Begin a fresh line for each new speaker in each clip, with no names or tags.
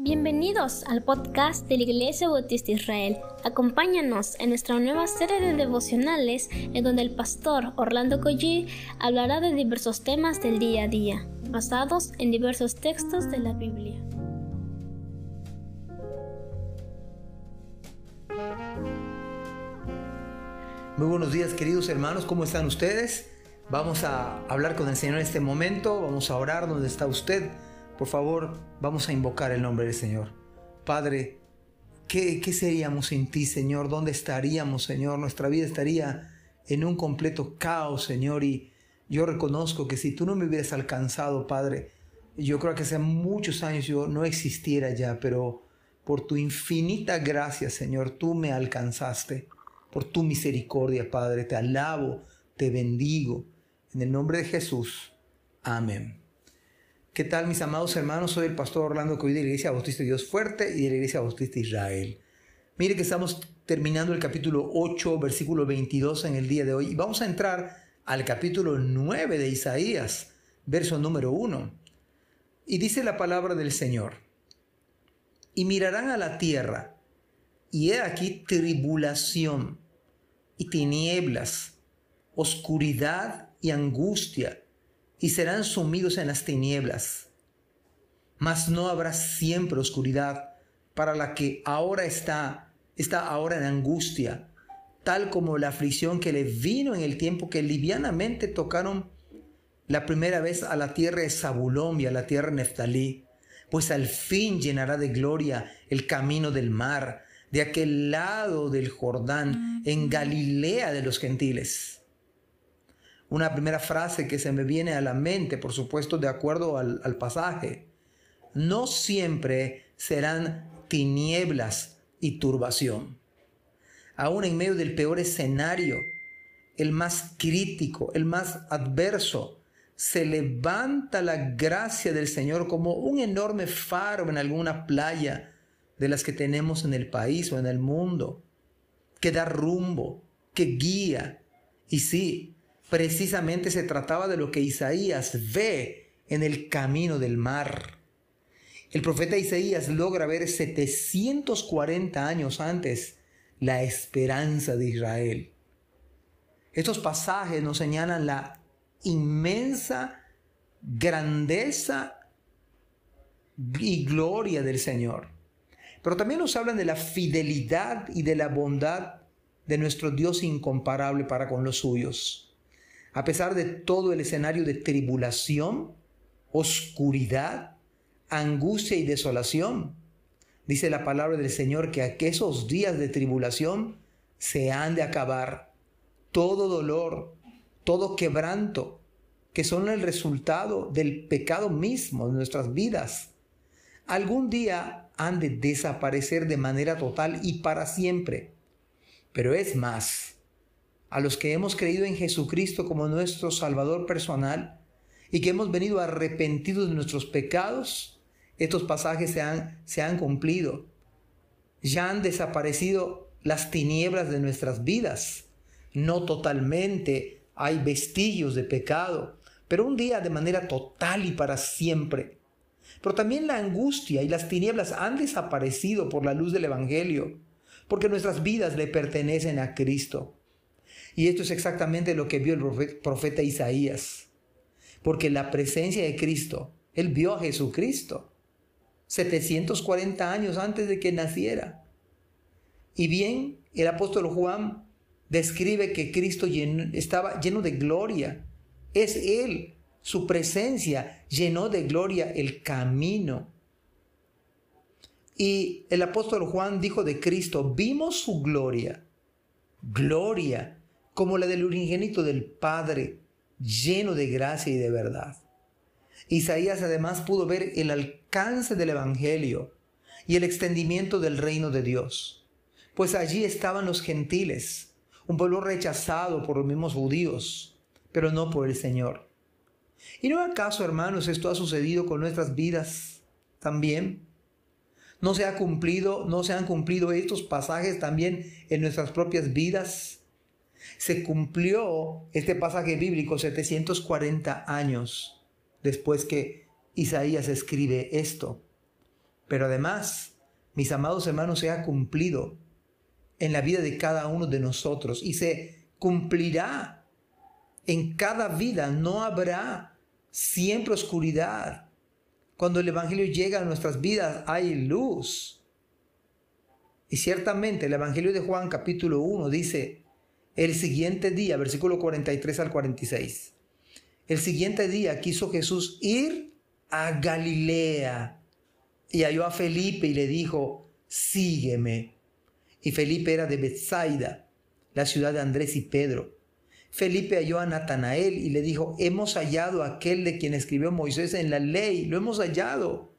Bienvenidos al podcast de la Iglesia Bautista Israel. Acompáñanos en nuestra nueva serie de devocionales en donde el pastor Orlando Collie hablará de diversos temas del día a día, basados en diversos textos de la Biblia.
Muy buenos días queridos hermanos, ¿cómo están ustedes? Vamos a hablar con el Señor en este momento, vamos a orar donde está usted por favor, vamos a invocar el nombre del Señor. Padre, ¿qué, seríamos sin ti, Señor? ¿Dónde estaríamos, Señor? Nuestra vida estaría en un completo caos, Señor. Y yo reconozco que si tú no me hubieras alcanzado, Padre, yo creo que hace muchos años yo no existiera ya, pero por tu infinita gracia, Señor, tú me alcanzaste. Por tu misericordia, Padre, te alabo, te bendigo. En el nombre de Jesús. Amén. ¿Qué tal mis amados hermanos? Soy el pastor Orlando Coy de la Iglesia Bautista Dios Fuerte y de la Iglesia Bautista Israel. Mire que estamos terminando el capítulo 8, versículo 22 en el día de hoy y vamos a entrar al capítulo 9 de Isaías, verso número 1. Y dice la palabra del Señor, y mirarán a la tierra, y he aquí tribulación y tinieblas, oscuridad y angustia y serán sumidos en las tinieblas. Mas no habrá siempre oscuridad para la que ahora está, está ahora en angustia, tal como la aflicción que le vino en el tiempo que livianamente tocaron la primera vez a la tierra de Zabulón y a la tierra de Neftalí, pues al fin llenará de gloria el camino del mar, de aquel lado del Jordán, en Galilea de los gentiles una primera frase que se me viene a la mente, por supuesto, de acuerdo al, pasaje. No siempre serán tinieblas y turbación. Aún en medio del peor escenario, el más crítico, el más adverso, se levanta la gracia del Señor como un enorme faro en alguna playa de las que tenemos en el país o en el mundo, que da rumbo, que guía. Y sí, Precisamente se trataba de lo que Isaías ve en el camino del mar. El profeta Isaías logra ver 740 años antes la esperanza de Israel. Estos pasajes nos señalan la inmensa grandeza y gloria del Señor. Pero también nos hablan de la fidelidad y de la bondad de nuestro Dios incomparable para con los suyos a pesar de todo el escenario de tribulación, oscuridad, angustia y desolación. Dice la palabra del Señor que esos días de tribulación se han de acabar. Todo dolor, todo quebranto, que son el resultado del pecado mismo de nuestras vidas, algún día han de desaparecer de manera total y para siempre. Pero es más, a los que hemos creído en Jesucristo como nuestro Salvador personal y que hemos venido arrepentidos de nuestros pecados, estos pasajes se han, se han cumplido. Ya han desaparecido las tinieblas de nuestras vidas. No totalmente hay vestigios de pecado, pero un día de manera total y para siempre. Pero también la angustia y las tinieblas han desaparecido por la luz del Evangelio, porque nuestras vidas le pertenecen a Cristo. Y esto es exactamente lo que vio el profeta Isaías. Porque la presencia de Cristo, él vio a Jesucristo 740 años antes de que naciera. Y bien, el apóstol Juan describe que Cristo estaba lleno de gloria. Es Él, su presencia llenó de gloria el camino. Y el apóstol Juan dijo de Cristo, vimos su gloria, gloria como la del unigénito del Padre, lleno de gracia y de verdad. Isaías además pudo ver el alcance del Evangelio y el extendimiento del reino de Dios, pues allí estaban los gentiles, un pueblo rechazado por los mismos judíos, pero no por el Señor. ¿Y no acaso, hermanos, esto ha sucedido con nuestras vidas también? ¿No se ha cumplido, no se han cumplido estos pasajes también en nuestras propias vidas? Se cumplió este pasaje bíblico 740 años después que Isaías escribe esto. Pero además, mis amados hermanos, se ha cumplido en la vida de cada uno de nosotros y se cumplirá en cada vida. No habrá siempre oscuridad. Cuando el Evangelio llega a nuestras vidas hay luz. Y ciertamente el Evangelio de Juan capítulo 1 dice, el siguiente día, versículo 43 al 46, el siguiente día quiso Jesús ir a Galilea y halló a Felipe y le dijo, sígueme. Y Felipe era de Bethsaida, la ciudad de Andrés y Pedro. Felipe halló a Natanael y le dijo, hemos hallado a aquel de quien escribió Moisés en la ley, lo hemos hallado.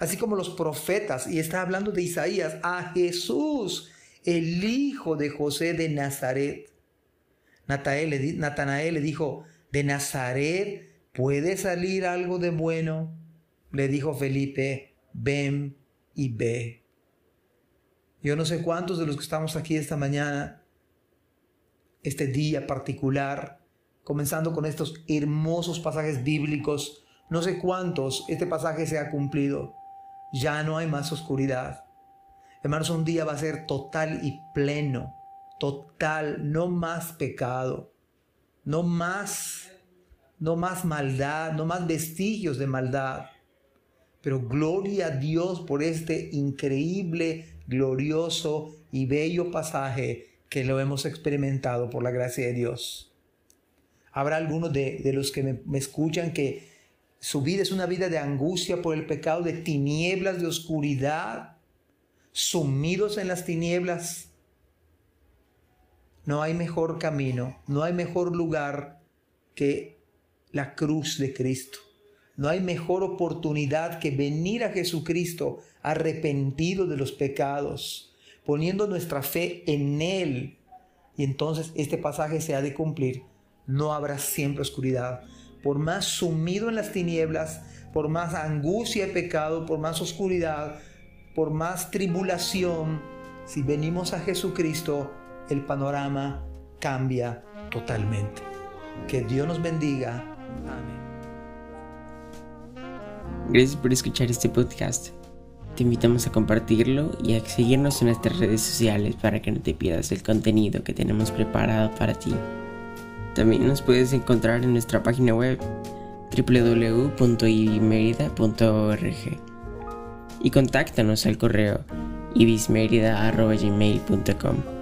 Así como los profetas, y está hablando de Isaías, a Jesús, el hijo de José de Nazaret. Natanael le dijo, ¿de Nazaret puede salir algo de bueno? Le dijo Felipe, ven y ve. Yo no sé cuántos de los que estamos aquí esta mañana, este día particular, comenzando con estos hermosos pasajes bíblicos, no sé cuántos este pasaje se ha cumplido. Ya no hay más oscuridad. Hermanos, un día va a ser total y pleno total, no más pecado, no más, no más maldad, no más vestigios de maldad. Pero gloria a Dios por este increíble, glorioso y bello pasaje que lo hemos experimentado por la gracia de Dios. Habrá algunos de, los que me, me escuchan que su vida es una vida de angustia por el pecado, de tinieblas, de oscuridad, sumidos en las tinieblas no hay mejor camino, no hay mejor lugar que la cruz de Cristo. No hay mejor oportunidad que venir a Jesucristo arrepentido de los pecados, poniendo nuestra fe en Él. Y entonces este pasaje se ha de cumplir. No habrá siempre oscuridad. Por más sumido en las tinieblas, por más angustia y pecado, por más oscuridad, por más tribulación, si venimos a Jesucristo, el panorama cambia totalmente. Que Dios nos bendiga. Amén.
Gracias por escuchar este podcast. Te invitamos a compartirlo y a seguirnos en nuestras redes sociales para que no te pierdas el contenido que tenemos preparado para ti. También nos puedes encontrar en nuestra página web www.ibismerida.org y contáctanos al correo ibismerida.gmail.com